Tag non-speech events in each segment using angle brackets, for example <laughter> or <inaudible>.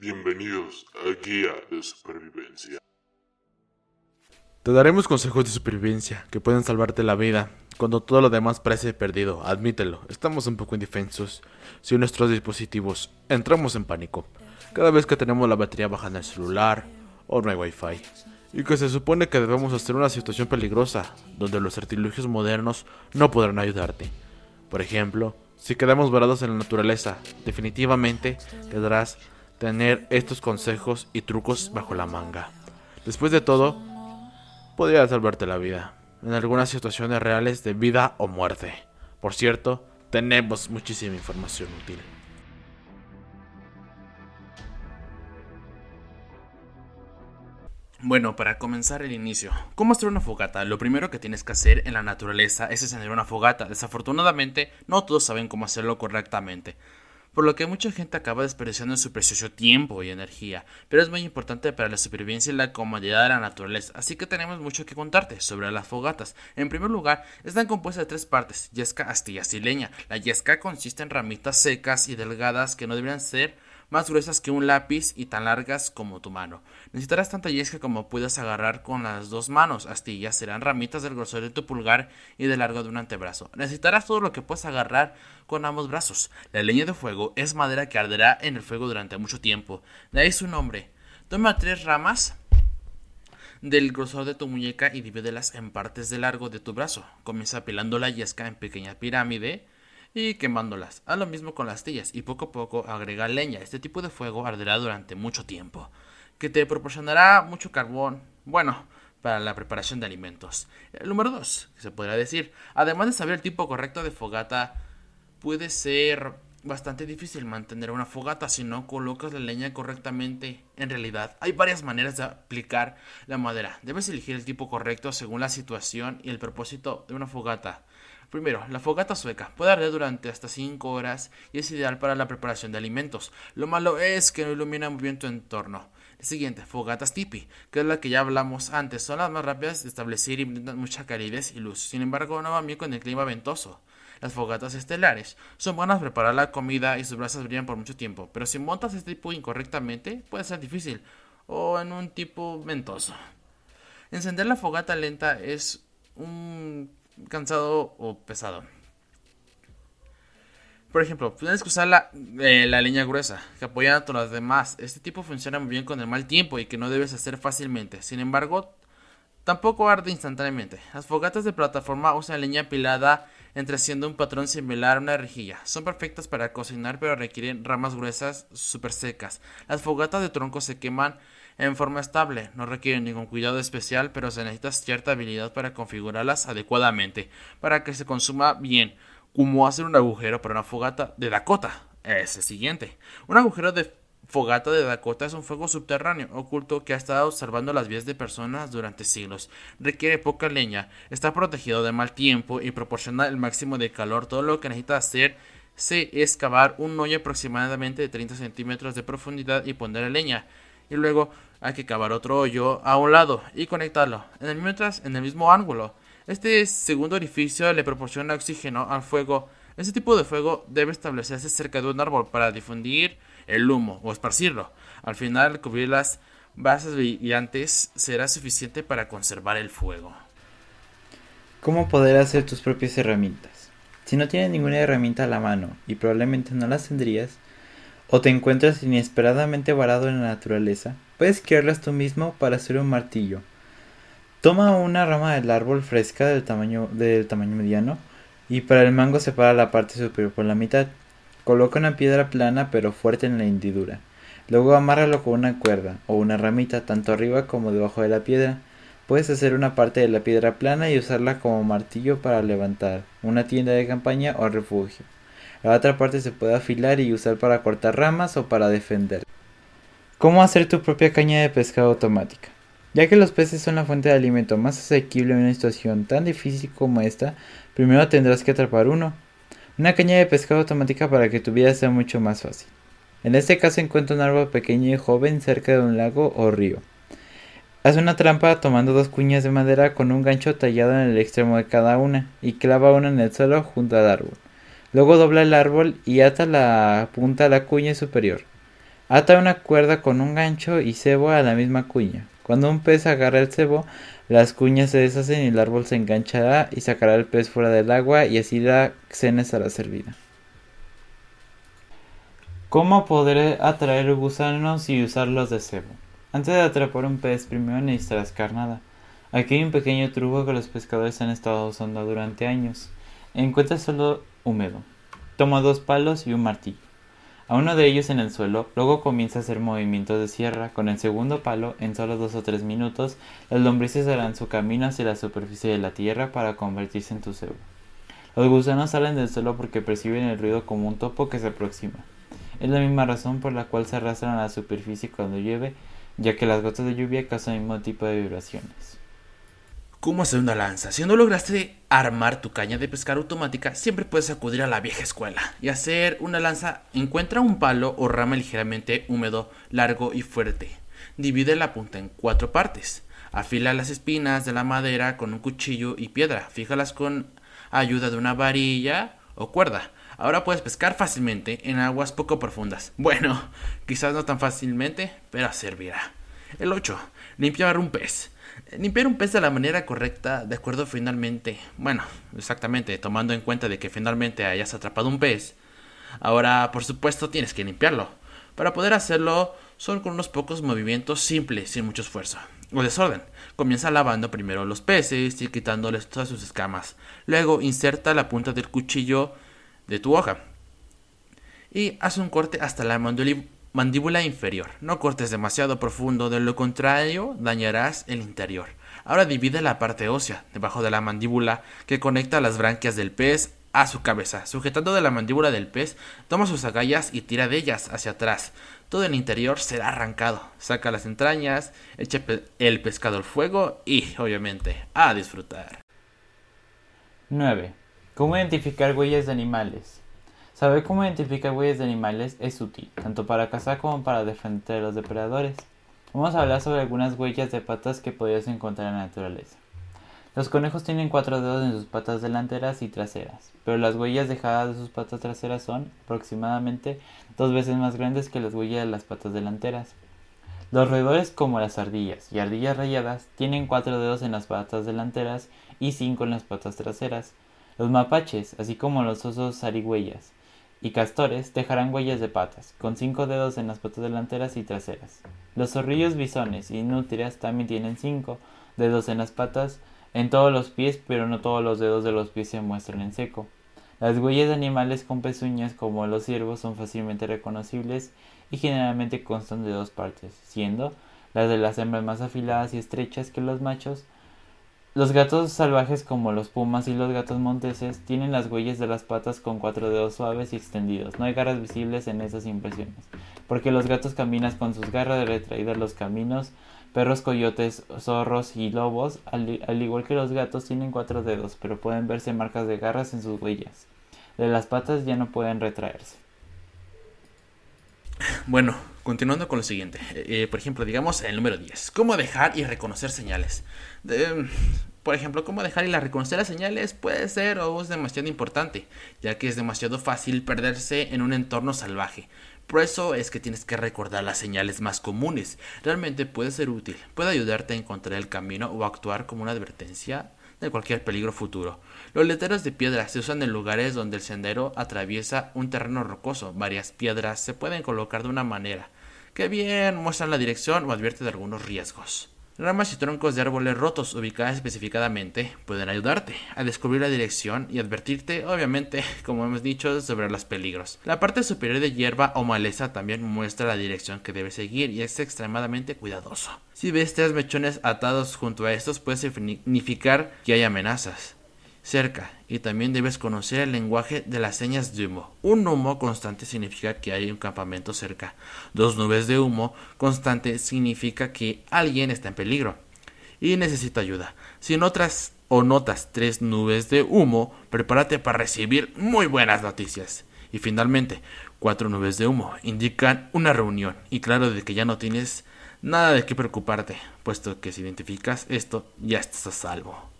Bienvenidos a Guía de Supervivencia. Te daremos consejos de supervivencia que pueden salvarte la vida cuando todo lo demás parece perdido. Admítelo, estamos un poco indefensos. Si nuestros dispositivos entramos en pánico cada vez que tenemos la batería baja en el celular o no hay wifi. Y que se supone que debemos hacer una situación peligrosa donde los artilugios modernos no podrán ayudarte. Por ejemplo, si quedamos varados en la naturaleza, definitivamente tendrás tener estos consejos y trucos bajo la manga. Después de todo, podría salvarte la vida en algunas situaciones reales de vida o muerte. Por cierto, tenemos muchísima información útil. Bueno, para comenzar el inicio, ¿cómo hacer una fogata? Lo primero que tienes que hacer en la naturaleza es encender una fogata. Desafortunadamente, no todos saben cómo hacerlo correctamente por lo que mucha gente acaba desperdiciando su precioso tiempo y energía, pero es muy importante para la supervivencia y la comodidad de la naturaleza, así que tenemos mucho que contarte sobre las fogatas. En primer lugar, están compuestas de tres partes, yesca, astillas y leña. La yesca consiste en ramitas secas y delgadas que no deberían ser más gruesas que un lápiz y tan largas como tu mano. Necesitarás tanta yesca como puedas agarrar con las dos manos. Astillas serán ramitas del grosor de tu pulgar y del largo de un antebrazo. Necesitarás todo lo que puedas agarrar con ambos brazos. La leña de fuego es madera que arderá en el fuego durante mucho tiempo. De ahí su nombre. Toma tres ramas del grosor de tu muñeca y divídelas en partes de largo de tu brazo. Comienza apilando la yesca en pequeña pirámide y quemándolas. Haz lo mismo con las astillas y poco a poco agrega leña. Este tipo de fuego arderá durante mucho tiempo, que te proporcionará mucho carbón. Bueno, para la preparación de alimentos. El número 2, que se podría decir, además de saber el tipo correcto de fogata, puede ser bastante difícil mantener una fogata si no colocas la leña correctamente. En realidad, hay varias maneras de aplicar la madera. Debes elegir el tipo correcto según la situación y el propósito de una fogata. Primero, la fogata sueca puede arder durante hasta 5 horas y es ideal para la preparación de alimentos. Lo malo es que no ilumina muy bien tu entorno. Siguiente, fogatas tipi, que es la que ya hablamos antes, son las más rápidas de establecer y brindan mucha calidez y luz. Sin embargo, no van bien con el clima ventoso. Las fogatas estelares son buenas para preparar la comida y sus brasas brillan por mucho tiempo, pero si montas este tipo incorrectamente puede ser difícil o en un tipo ventoso. Encender la fogata lenta es un cansado o pesado. Por ejemplo, tienes que usar la, eh, la leña gruesa, que apoya a todas las demás. Este tipo funciona muy bien con el mal tiempo y que no debes hacer fácilmente. Sin embargo, tampoco arde instantáneamente. Las fogatas de plataforma usan leña apilada entre siendo un patrón similar a una rejilla. Son perfectas para cocinar, pero requieren ramas gruesas súper secas. Las fogatas de tronco se queman en forma estable. No requieren ningún cuidado especial, pero se necesita cierta habilidad para configurarlas adecuadamente, para que se consuma bien, como hacer un agujero para una fogata de Dakota. Es el siguiente. Un agujero de fogata de Dakota es un fuego subterráneo oculto que ha estado observando las vías de personas durante siglos. Requiere poca leña, está protegido de mal tiempo y proporciona el máximo de calor. Todo lo que necesita hacer es cavar un hoyo aproximadamente de 30 centímetros de profundidad y poner leña. Y luego hay que cavar otro hoyo a un lado y conectarlo, en el, mientras en el mismo ángulo. Este segundo orificio le proporciona oxígeno al fuego. Este tipo de fuego debe establecerse cerca de un árbol para difundir el humo o esparcirlo. Al final, cubrir las bases brillantes será suficiente para conservar el fuego. ¿Cómo poder hacer tus propias herramientas? Si no tienes ninguna herramienta a la mano y probablemente no las tendrías, o te encuentras inesperadamente varado en la naturaleza, puedes crearlas tú mismo para hacer un martillo. Toma una rama del árbol fresca del tamaño, del tamaño mediano y para el mango separa la parte superior por la mitad. Coloca una piedra plana pero fuerte en la hendidura. Luego amárralo con una cuerda o una ramita tanto arriba como debajo de la piedra. Puedes hacer una parte de la piedra plana y usarla como martillo para levantar una tienda de campaña o refugio. La otra parte se puede afilar y usar para cortar ramas o para defender. ¿Cómo hacer tu propia caña de pescado automática? Ya que los peces son la fuente de alimento más asequible en una situación tan difícil como esta, primero tendrás que atrapar uno. Una caña de pescado automática para que tu vida sea mucho más fácil. En este caso encuentra un árbol pequeño y joven cerca de un lago o río. Haz una trampa tomando dos cuñas de madera con un gancho tallado en el extremo de cada una y clava una en el suelo junto al árbol. Luego dobla el árbol y ata la punta a la cuña superior. Ata una cuerda con un gancho y cebo a la misma cuña. Cuando un pez agarra el cebo, las cuñas se deshacen y el árbol se enganchará y sacará el pez fuera del agua y así la cena estará servida. ¿Cómo podré atraer gusanos y usarlos de cebo? Antes de atrapar un pez, primero necesitarás carnada. Aquí hay un pequeño truco que los pescadores han estado usando durante años. Encuentra solo húmedo. Toma dos palos y un martillo. A uno de ellos en el suelo, luego comienza a hacer movimientos de sierra. Con el segundo palo, en solo dos o tres minutos, las lombrices harán su camino hacia la superficie de la tierra para convertirse en tu cebo. Los gusanos salen del suelo porque perciben el ruido como un topo que se aproxima. Es la misma razón por la cual se arrastran a la superficie cuando llueve, ya que las gotas de lluvia causan el mismo tipo de vibraciones. ¿Cómo hacer una lanza? Si no lograste armar tu caña de pescar automática, siempre puedes acudir a la vieja escuela y hacer una lanza. Encuentra un palo o rama ligeramente húmedo, largo y fuerte. Divide la punta en cuatro partes. Afila las espinas de la madera con un cuchillo y piedra. Fíjalas con ayuda de una varilla o cuerda. Ahora puedes pescar fácilmente en aguas poco profundas. <laughs> Bueno, quizás no tan fácilmente, pero servirá. El 8. Limpiar un pez. Limpiar un pez de la manera correcta, de acuerdo finalmente, bueno, exactamente, tomando en cuenta de que finalmente hayas atrapado un pez. Ahora, por supuesto, tienes que limpiarlo. Para poder hacerlo, son con unos pocos movimientos simples, sin mucho esfuerzo. O desorden. Comienza lavando primero los peces y quitándoles todas sus escamas. Luego inserta la punta del cuchillo de tu hoja. Y haz un corte hasta la mandíbula inferior. No cortes demasiado profundo, de lo contrario dañarás el interior. Ahora divide la parte ósea debajo de la mandíbula que conecta las branquias del pez a su cabeza. Sujetando de la mandíbula del pez, toma sus agallas y tira de ellas hacia atrás. Todo el interior será arrancado. Saca las entrañas, echa el pescado al fuego y, obviamente, a disfrutar. 9. ¿Cómo identificar huellas de animales? Saber cómo identificar huellas de animales es útil, tanto para cazar como para defender a los depredadores. Vamos a hablar sobre algunas huellas de patas que podrías encontrar en la naturaleza. Los conejos tienen cuatro dedos en sus patas delanteras y traseras, pero las huellas dejadas de sus patas traseras son aproximadamente dos veces más grandes que las huellas de las patas delanteras. Los roedores como las ardillas y ardillas rayadas tienen cuatro dedos en las patas delanteras y cinco en las patas traseras, los mapaches, así como los osos zarigüeyas y castores, dejarán huellas de patas, con cinco dedos en las patas delanteras y traseras. Los zorrillos bisones y nutrias también tienen cinco dedos en las patas, en todos los pies, pero no todos los dedos de los pies se muestran en seco. Las huellas de animales con pezuñas como los ciervos son fácilmente reconocibles y generalmente constan de dos partes, siendo las de las hembras más afiladas y estrechas que los machos, los gatos salvajes como los pumas y los gatos monteses tienen las huellas de las patas con cuatro dedos suaves y extendidos. No hay garras visibles en esas impresiones, porque los gatos caminan con sus garras retraídas los caminos. Perros, coyotes, zorros y lobos, al, al igual que los gatos, tienen cuatro dedos, pero pueden verse marcas de garras en sus huellas. De las patas ya no pueden retraerse. Bueno, continuando con lo siguiente. Eh, por ejemplo, digamos el número 10. ¿Cómo dejar y reconocer señales? por ejemplo, cómo dejar y reconocer las señales puede ser o es demasiado importante, ya que es demasiado fácil perderse en un entorno salvaje. Por eso es que tienes que recordar las señales más comunes. Realmente puede ser útil, puede ayudarte a encontrar el camino o actuar como una advertencia de cualquier peligro futuro. Los letreros de piedra se usan en lugares donde el sendero atraviesa un terreno rocoso. Varias piedras se pueden colocar de una manera que bien muestran la dirección o advierte de algunos riesgos. Ramas y troncos de árboles rotos ubicadas específicamente pueden ayudarte a descubrir la dirección y advertirte, obviamente, <laughs> como hemos dicho, sobre los peligros. La parte superior de hierba o maleza también muestra la dirección que debes seguir y es extremadamente cuidadoso. Si ves tres mechones atados junto a estos puede significar que hay amenazas cerca y también debes conocer el lenguaje de las señas de humo. Un humo constante significa que hay un campamento cerca. Dos nubes de humo constante significa que alguien está en peligro y necesita ayuda. Si notas o notas tres nubes de humo, prepárate para recibir muy buenas noticias. Y finalmente, cuatro nubes de humo indican una reunión y claro de que ya no tienes nada de qué preocuparte, puesto que si identificas esto ya estás a salvo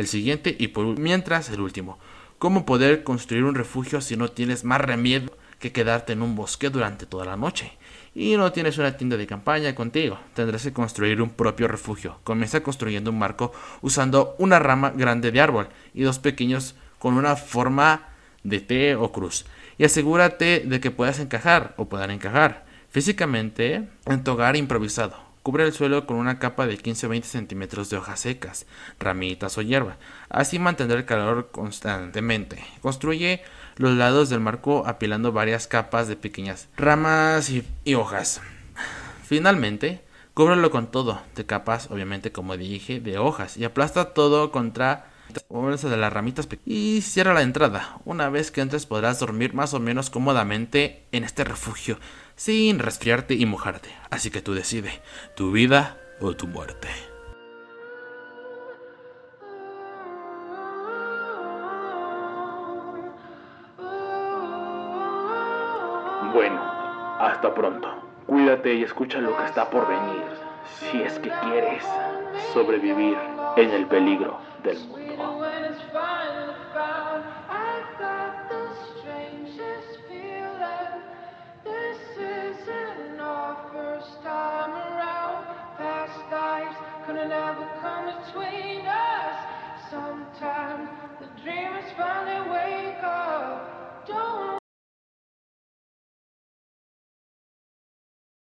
el siguiente y por mientras el último. ¿Cómo poder construir un refugio si no tienes más remedio que quedarte en un bosque durante toda la noche? y no tienes una tienda de campaña contigo. Tendrás que construir un propio refugio. Comienza construyendo un marco usando una rama grande de árbol y dos pequeños con una forma de T o cruz. Y asegúrate de que puedas encajar o puedan encajar físicamente en tu hogar improvisado. Cubre el suelo con una capa de 15 o 20 centímetros de hojas secas, ramitas o hierba. Así mantendrá el calor constantemente. Construye los lados del marco apilando varias capas de pequeñas ramas y, y hojas. Finalmente, cúbrelo con todo, de capas, obviamente, como dije, de hojas, y aplasta todo contra de las ramitas y cierra la entrada. Una vez que entres podrás dormir más o menos cómodamente en este refugio, sin resfriarte y mojarte. Así que tú decides, tu vida o tu muerte. Bueno, hasta pronto. Cuídate y escucha lo que está por venir, si es que quieres sobrevivir en el peligro del mundo.